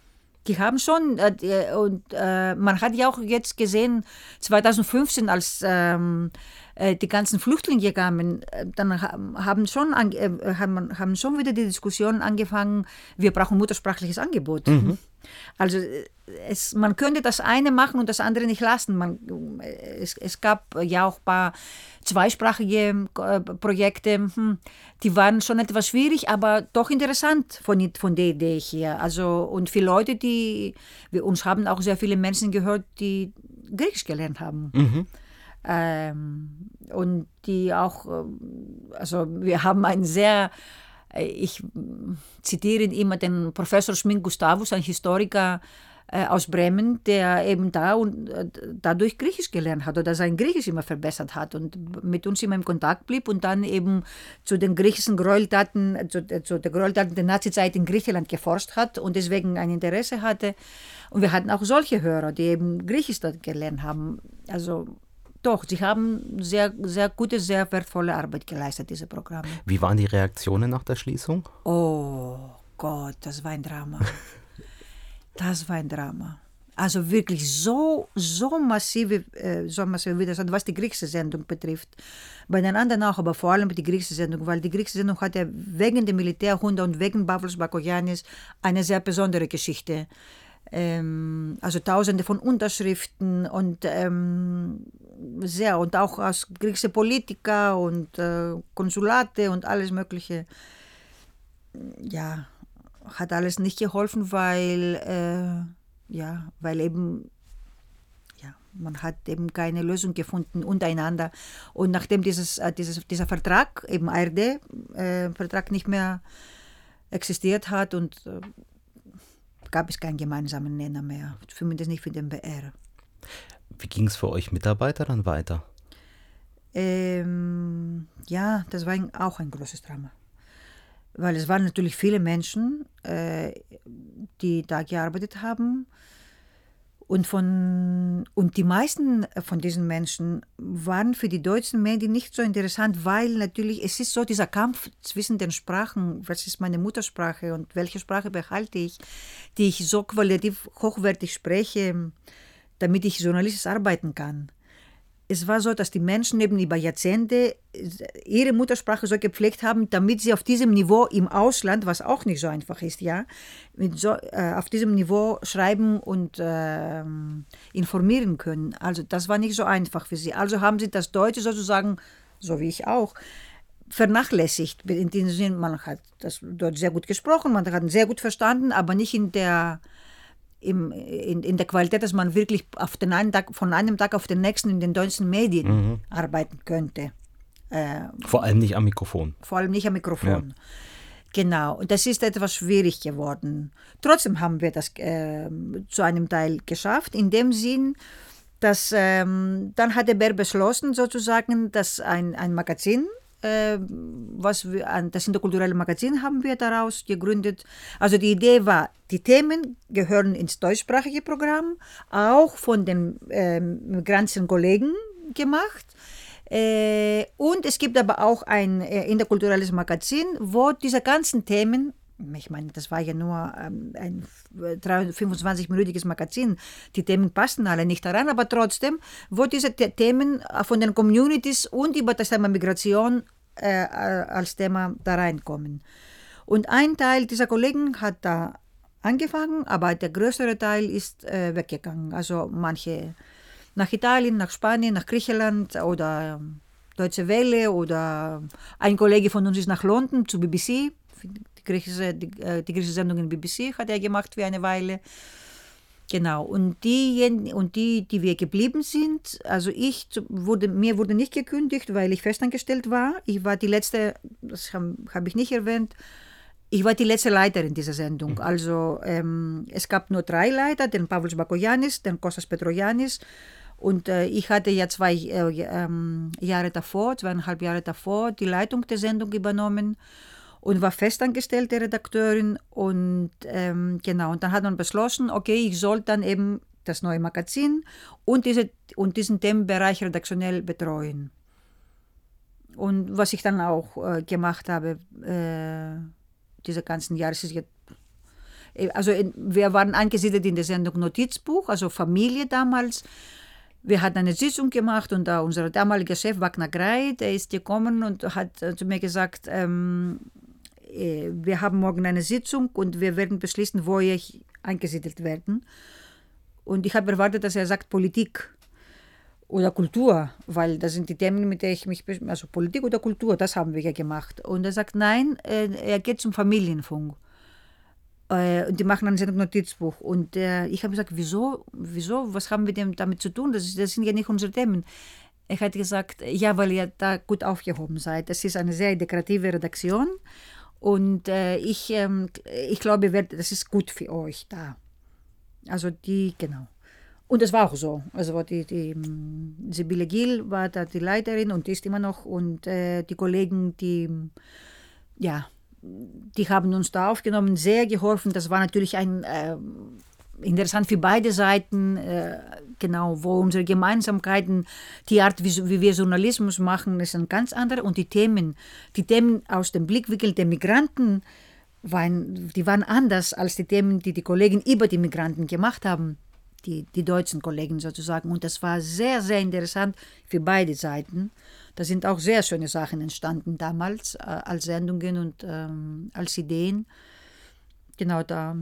Die haben schon, äh, und äh, man hat ja auch jetzt gesehen, 2015, als ähm, äh, die ganzen Flüchtlinge kamen, äh, dann haben schon, äh, haben, haben schon wieder die Diskussion angefangen, wir brauchen muttersprachliches Angebot. Mhm. Also es, man könnte das eine machen und das andere nicht lassen. Man, es, es gab ja auch ein paar zweisprachige Projekte, hm, die waren schon etwas schwierig, aber doch interessant von, von der Idee her. Also, und für Leute, die, wir, uns haben auch sehr viele Menschen gehört, die Griechisch gelernt haben. Mhm. Ähm, und die auch, äh, also wir haben einen sehr, äh, ich zitiere immer den Professor Schmink Gustavus, ein Historiker äh, aus Bremen, der eben da und dadurch Griechisch gelernt hat oder sein Griechisch immer verbessert hat und mit uns immer im Kontakt blieb und dann eben zu den griechischen Gräueltaten, zu, zu der Gräueltaten der Nazizeit in Griechenland geforscht hat und deswegen ein Interesse hatte. Und wir hatten auch solche Hörer, die eben Griechisch dort gelernt haben. Also doch, sie haben sehr, sehr gute, sehr wertvolle Arbeit geleistet, diese Programme. Wie waren die Reaktionen nach der Schließung? Oh Gott, das war ein Drama. das war ein Drama. Also wirklich so, so massive, äh, so massive Widerstand, was die griechische Sendung betrifft. Bei den anderen auch, aber vor allem die griechische Sendung, weil die griechische Sendung hat ja wegen der Militärhunde und wegen Pavlos Bakoyanis eine sehr besondere Geschichte also tausende von Unterschriften und ähm, sehr und auch aus griechische Politiker und äh, Konsulate und alles mögliche. Ja, hat alles nicht geholfen, weil äh, ja, weil eben man hat eben keine Lösung gefunden untereinander. Und nachdem dieses, äh, dieses, dieser Vertrag, eben ARD-Vertrag äh, nicht mehr existiert hat und äh, gab es keinen gemeinsamen Nenner mehr, zumindest nicht für den BR. Wie ging es für euch Mitarbeiter dann weiter? Ähm, ja, das war auch ein großes Drama. Weil es waren natürlich viele Menschen, äh, die da gearbeitet haben. Und, von, und die meisten von diesen Menschen waren für die deutschen Medien nicht so interessant, weil natürlich es ist so dieser Kampf zwischen den Sprachen, was ist meine Muttersprache und welche Sprache behalte ich, die ich so qualitativ hochwertig spreche, damit ich journalistisch arbeiten kann. Es war so, dass die Menschen eben über Jahrzehnte ihre Muttersprache so gepflegt haben, damit sie auf diesem Niveau im Ausland, was auch nicht so einfach ist, ja, so, äh, auf diesem Niveau schreiben und äh, informieren können. Also das war nicht so einfach für sie. Also haben sie das Deutsche sozusagen, so wie ich auch, vernachlässigt. In dem Sinne, man hat das dort sehr gut gesprochen, man hat sehr gut verstanden, aber nicht in der im, in, in der Qualität, dass man wirklich auf den einen Tag, von einem Tag auf den nächsten in den deutschen Medien mhm. arbeiten könnte. Äh, vor allem nicht am Mikrofon. Vor allem nicht am Mikrofon. Ja. Genau, und das ist etwas schwierig geworden. Trotzdem haben wir das äh, zu einem Teil geschafft, in dem Sinn, dass ähm, dann hat der Bär beschlossen, sozusagen, dass ein, ein Magazin was wir an das interkulturelle Magazin haben wir daraus gegründet. Also die Idee war, die Themen gehören ins deutschsprachige Programm, auch von den äh, migrantischen Kollegen gemacht. Äh, und es gibt aber auch ein äh, interkulturelles Magazin, wo diese ganzen Themen ich meine, das war ja nur ähm, ein 25-minütiges Magazin. Die Themen passten alle nicht daran, aber trotzdem, wo diese Themen von den Communities und über das Thema Migration äh, als Thema da reinkommen. Und ein Teil dieser Kollegen hat da angefangen, aber der größere Teil ist äh, weggegangen. Also manche nach Italien, nach Spanien, nach Griechenland oder Deutsche Welle oder ein Kollege von uns ist nach London zu BBC griechische, die, äh, die griechische Sendung in BBC hat er gemacht für eine Weile. Genau, und die, und die, die wir geblieben sind, also ich, wurde, mir wurde nicht gekündigt, weil ich festangestellt war. Ich war die letzte, das habe hab ich nicht erwähnt, ich war die letzte Leiterin dieser Sendung. Mhm. Also ähm, es gab nur drei Leiter, den Pavlos Bakoyanis, den Kostas Petroyanis und äh, ich hatte ja zwei äh, ähm, Jahre davor, zweieinhalb Jahre davor, die Leitung der Sendung übernommen und war festangestellte Redakteurin und ähm, genau, und dann hat man beschlossen, okay, ich soll dann eben das neue Magazin und, diese, und diesen Themenbereich redaktionell betreuen. Und was ich dann auch äh, gemacht habe, äh, diese ganzen Jahre, äh, also in, wir waren angesiedelt in der Sendung Notizbuch, also Familie damals. Wir hatten eine Sitzung gemacht und da unser damaliger Chef Wagner Grey, der ist gekommen und hat äh, zu mir gesagt, ähm, äh, wir haben morgen eine Sitzung und wir werden beschließen, wo ich eingesiedelt werden. Und ich habe erwartet, dass er sagt Politik oder Kultur, weil das sind die Themen, mit denen ich mich, also Politik oder Kultur, das haben wir ja gemacht. Und er sagt, nein, äh, er geht zum Familienfunk. Äh, und die machen ein Notizbuch. Und ich habe gesagt, wieso, wieso, was haben wir denn damit zu tun? Das, das sind ja nicht unsere Themen. Er hat gesagt, ja, weil ihr da gut aufgehoben seid. Das ist eine sehr dekorative Redaktion und äh, ich, ähm, ich glaube, das ist gut für euch da. Also die, genau. Und es war auch so. Also die, die ähm, Sibylle Gill war da die Leiterin und ist immer noch. Und äh, die Kollegen, die, ja, die haben uns da aufgenommen, sehr geholfen. Das war natürlich ein äh, interessant für beide Seiten, äh, genau, wo unsere Gemeinsamkeiten, die Art, wie, wie, wir Journalismus machen, ist ein ganz anderer. Und die Themen, die Themen aus dem Blickwinkel der Migranten, waren, die waren anders als die Themen, die die Kollegen über die Migranten gemacht haben, die, die deutschen Kollegen sozusagen. Und das war sehr, sehr interessant für beide Seiten. Da sind auch sehr schöne Sachen entstanden damals äh, als Sendungen und ähm, als Ideen. Genau da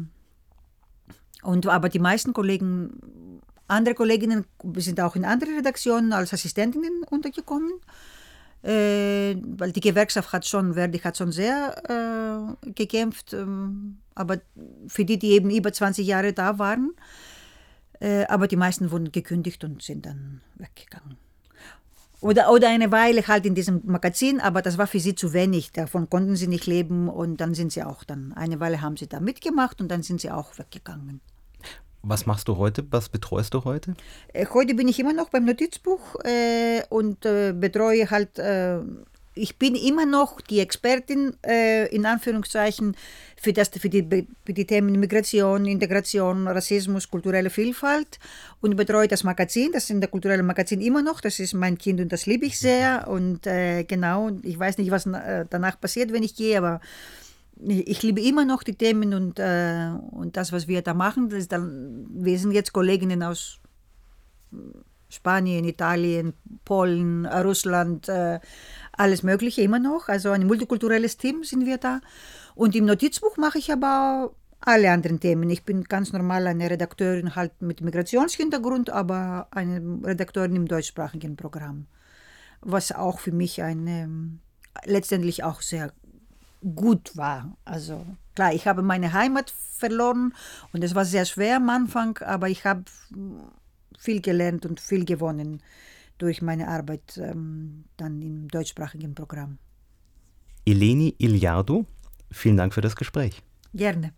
und, aber die meisten Kollegen, andere Kolleginnen sind auch in anderen Redaktionen als Assistentinnen untergekommen. Äh, weil die Gewerkschaft hat schon, Verdi hat schon sehr äh, gekämpft, ähm, aber für die, die eben über 20 Jahre da waren. Äh, aber die meisten wurden gekündigt und sind dann weggegangen. Oder, oder eine Weile halt in diesem Magazin, aber das war für sie zu wenig. Davon konnten sie nicht leben und dann sind sie auch dann, eine Weile haben sie da mitgemacht und dann sind sie auch weggegangen. Was machst du heute? Was betreust du heute? Äh, heute bin ich immer noch beim Notizbuch äh, und äh, betreue halt, äh, ich bin immer noch die Expertin äh, in Anführungszeichen für, das, für, die, für die Themen Migration, Integration, Rassismus, kulturelle Vielfalt und betreue das Magazin, das ist in der kulturellen Magazin immer noch, das ist mein Kind und das liebe ich sehr. Und äh, genau, ich weiß nicht, was danach passiert, wenn ich gehe, aber ich liebe immer noch die Themen und, äh, und das, was wir da machen. Das dann, wir sind jetzt Kolleginnen aus Spanien, Italien, Polen, Russland, äh, alles Mögliche immer noch. Also ein multikulturelles Team sind wir da. Und im Notizbuch mache ich aber alle anderen Themen. Ich bin ganz normal eine Redakteurin halt mit Migrationshintergrund, aber eine Redakteurin im deutschsprachigen Programm. Was auch für mich eine, letztendlich auch sehr gut war. Also klar, ich habe meine Heimat verloren und es war sehr schwer am Anfang, aber ich habe viel gelernt und viel gewonnen durch meine Arbeit ähm, dann im deutschsprachigen Programm. Eleni Iliardo, vielen Dank für das Gespräch. Gerne.